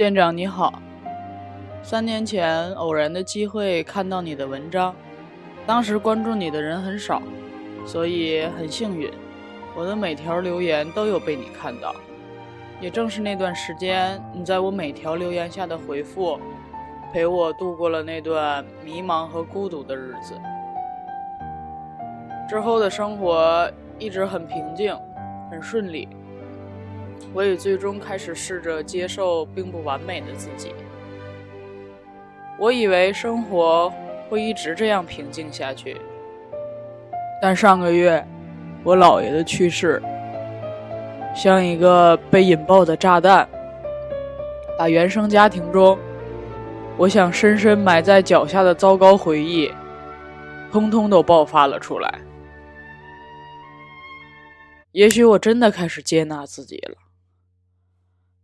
店长你好，三年前偶然的机会看到你的文章，当时关注你的人很少，所以很幸运，我的每条留言都有被你看到。也正是那段时间，你在我每条留言下的回复，陪我度过了那段迷茫和孤独的日子。之后的生活一直很平静，很顺利。我也最终开始试着接受并不完美的自己。我以为生活会一直这样平静下去，但上个月，我姥爷的去世，像一个被引爆的炸弹，把原生家庭中我想深深埋在脚下的糟糕回忆，通通都爆发了出来。也许我真的开始接纳自己了。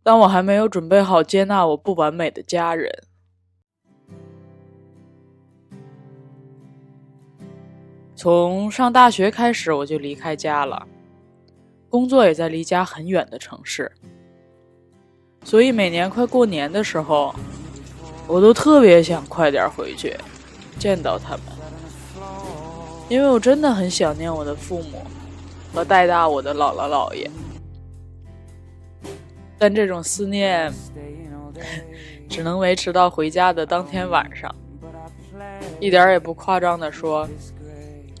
但我还没有准备好接纳我不完美的家人。从上大学开始，我就离开家了，工作也在离家很远的城市，所以每年快过年的时候，我都特别想快点回去见到他们，因为我真的很想念我的父母和带大我的姥姥姥爷。但这种思念只能维持到回家的当天晚上，一点也不夸张的说，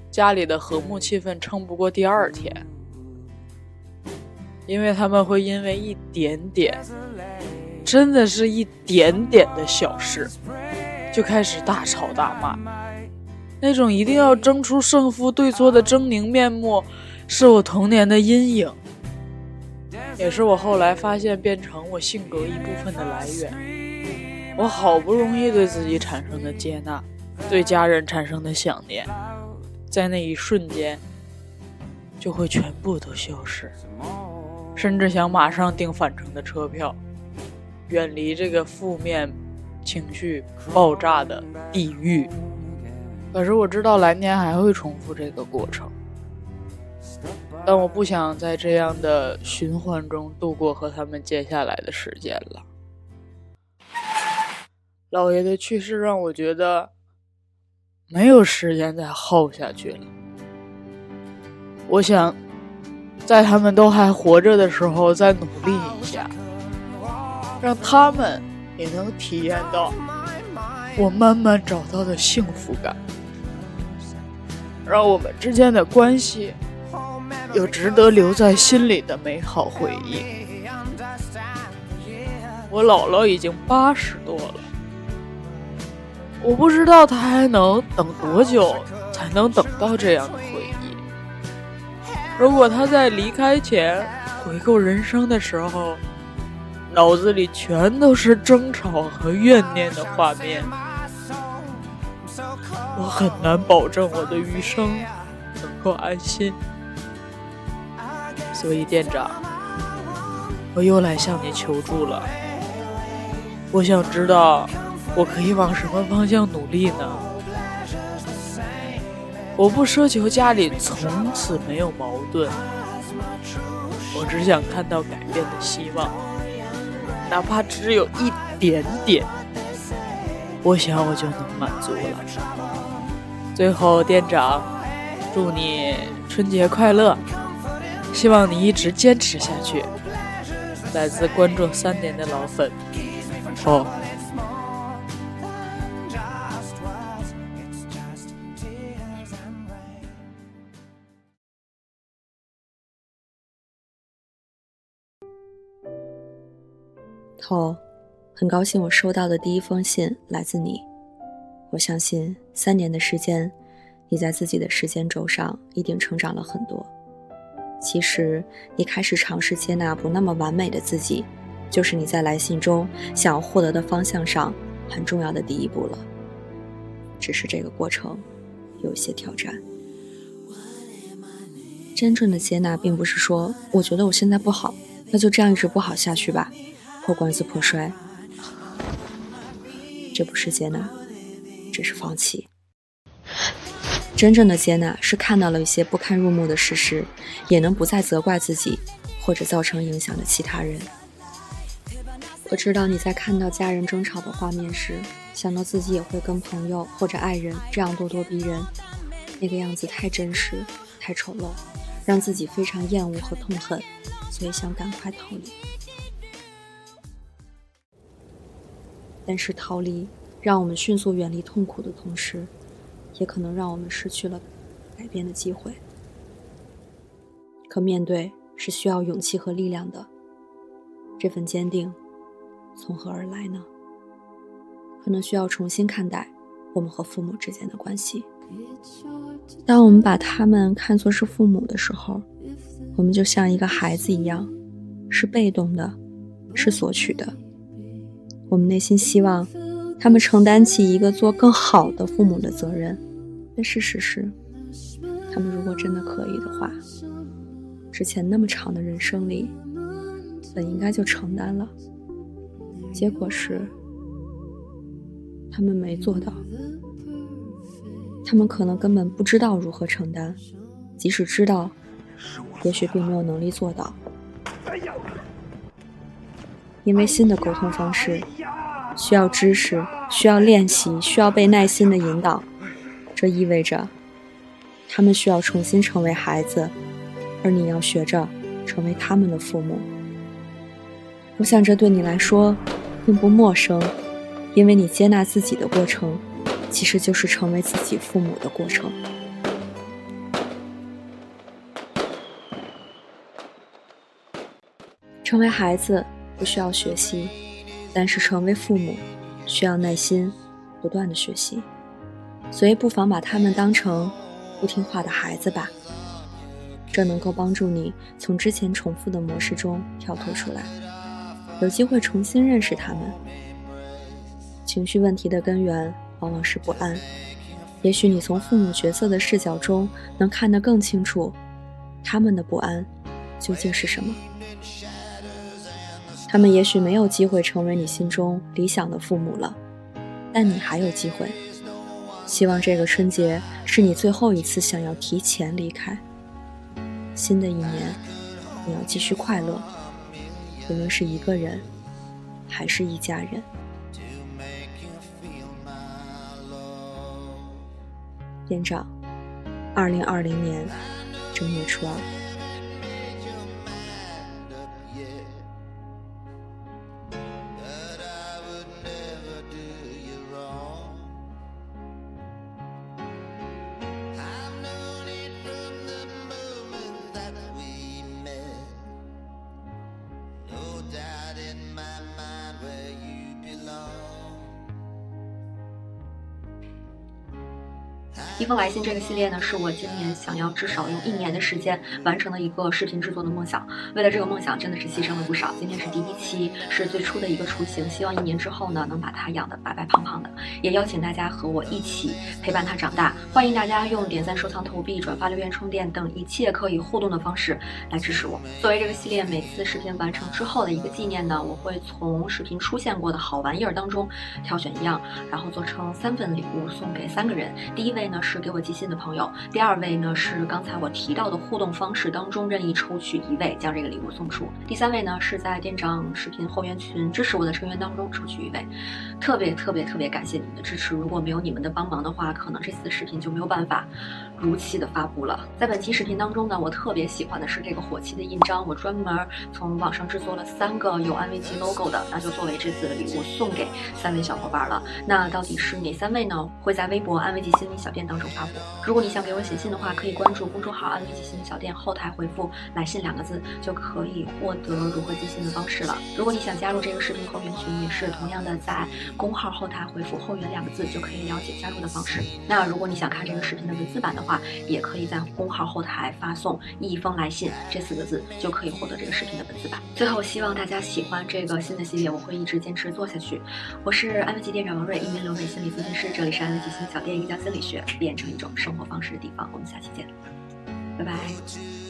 家里的和睦气氛撑不过第二天，因为他们会因为一点点，真的是一点点的小事，就开始大吵大骂，那种一定要争出胜负对错的狰狞面目，是我童年的阴影。也是我后来发现变成我性格一部分的来源。我好不容易对自己产生的接纳，对家人产生的想念，在那一瞬间就会全部都消失，甚至想马上订返程的车票，远离这个负面情绪爆炸的地狱。可是我知道来年还会重复这个过程。但我不想在这样的循环中度过和他们接下来的时间了。姥爷的去世让我觉得没有时间再耗下去了。我想在他们都还活着的时候再努力一下，让他们也能体验到我慢慢找到的幸福感，让我们之间的关系。有值得留在心里的美好回忆。我姥姥已经八十多了，我不知道她还能等多久才能等到这样的回忆。如果她在离开前回顾人生的时候，脑子里全都是争吵和怨念的画面，我很难保证我的余生能够安心。所以，店长，我又来向你求助了。我想知道，我可以往什么方向努力呢？我不奢求家里从此没有矛盾，我只想看到改变的希望，哪怕只有一点点，我想我就能满足了。最后，店长，祝你春节快乐！希望你一直坚持下去。来自关注三年的老粉，哦。哦，很高兴我收到的第一封信来自你。我相信三年的时间，你在自己的时间轴上一定成长了很多。其实，你开始尝试接纳不那么完美的自己，就是你在来信中想要获得的方向上很重要的第一步了。只是这个过程有些挑战。真正的接纳，并不是说我觉得我现在不好，那就这样一直不好下去吧，破罐子破摔。这不是接纳，这是放弃。真正的接纳是看到了一些不堪入目的事实，也能不再责怪自己，或者造成影响的其他人。我知道你在看到家人争吵的画面时，想到自己也会跟朋友或者爱人这样咄咄逼人，那个样子太真实、太丑陋，让自己非常厌恶和痛恨，所以想赶快逃离。但是逃离让我们迅速远离痛苦的同时，也可能让我们失去了改变的机会。可面对是需要勇气和力量的，这份坚定。从何而来呢？可能需要重新看待我们和父母之间的关系。当我们把他们看作是父母的时候，我们就像一个孩子一样，是被动的，是索取的。我们内心希望他们承担起一个做更好的父母的责任，但事实是，他们如果真的可以的话，之前那么长的人生里，本应该就承担了。结果是，他们没做到。他们可能根本不知道如何承担，即使知道，也许并没有能力做到。因为新的沟通方式需要知识，需要练习，需要被耐心的引导。这意味着，他们需要重新成为孩子，而你要学着成为他们的父母。我想，这对你来说。并不陌生，因为你接纳自己的过程，其实就是成为自己父母的过程。成为孩子不需要学习，但是成为父母需要耐心，不断的学习。所以不妨把他们当成不听话的孩子吧，这能够帮助你从之前重复的模式中跳脱出来。有机会重新认识他们。情绪问题的根源往往是不安。也许你从父母角色的视角中能看得更清楚，他们的不安究竟是什么。他们也许没有机会成为你心中理想的父母了，但你还有机会。希望这个春节是你最后一次想要提前离开。新的一年，你要继续快乐。无论是一个人，还是一家人。店长，二零二零年正月初二。一封来信这个系列呢，是我今年想要至少用一年的时间完成的一个视频制作的梦想。为了这个梦想，真的是牺牲了不少。今天是第一期，是最初的一个雏形，希望一年之后呢，能把它养得白白胖胖的。也邀请大家和我一起陪伴它长大。欢迎大家用点赞、收藏、投币、转发、留言、充电等一切可以互动的方式来支持我。作为这个系列每次视频完成之后的一个纪念呢，我会从视频出现过的好玩意儿当中挑选一样，然后做成三份礼物送给三个人。第一位呢。是给我寄信的朋友，第二位呢是刚才我提到的互动方式当中任意抽取一位，将这个礼物送出。第三位呢是在店长视频后援群支持我的成员当中抽取一位，特别特别特别感谢你们的支持，如果没有你们的帮忙的话，可能这次视频就没有办法如期的发布了。在本期视频当中呢，我特别喜欢的是这个火漆的印章，我专门从网上制作了三个有安慰剂 logo 的，那就作为这次的礼物送给三位小伙伴了。那到底是哪三位呢？会在微博安慰剂心理小店当。中发布。如果你想给我写信的话，可以关注公众号“安慰寄信小店”，后台回复“来信”两个字，就可以获得如何寄信的方式了。如果你想加入这个视频后援群，也是同样的，在公号后台回复“后援”两个字，就可以了解加入的方式。那如果你想看这个视频的文字版的话，也可以在公号后台发送“一封来信”这四个字，就可以获得这个视频的文字版。最后，希望大家喜欢这个新的系列，我会一直坚持做下去。我是安慰剂店长王瑞，一名留美心理咨询师，这里是安慰剂心理小店，一讲心理学。变成一种生活方式的地方，我们下期见，拜拜。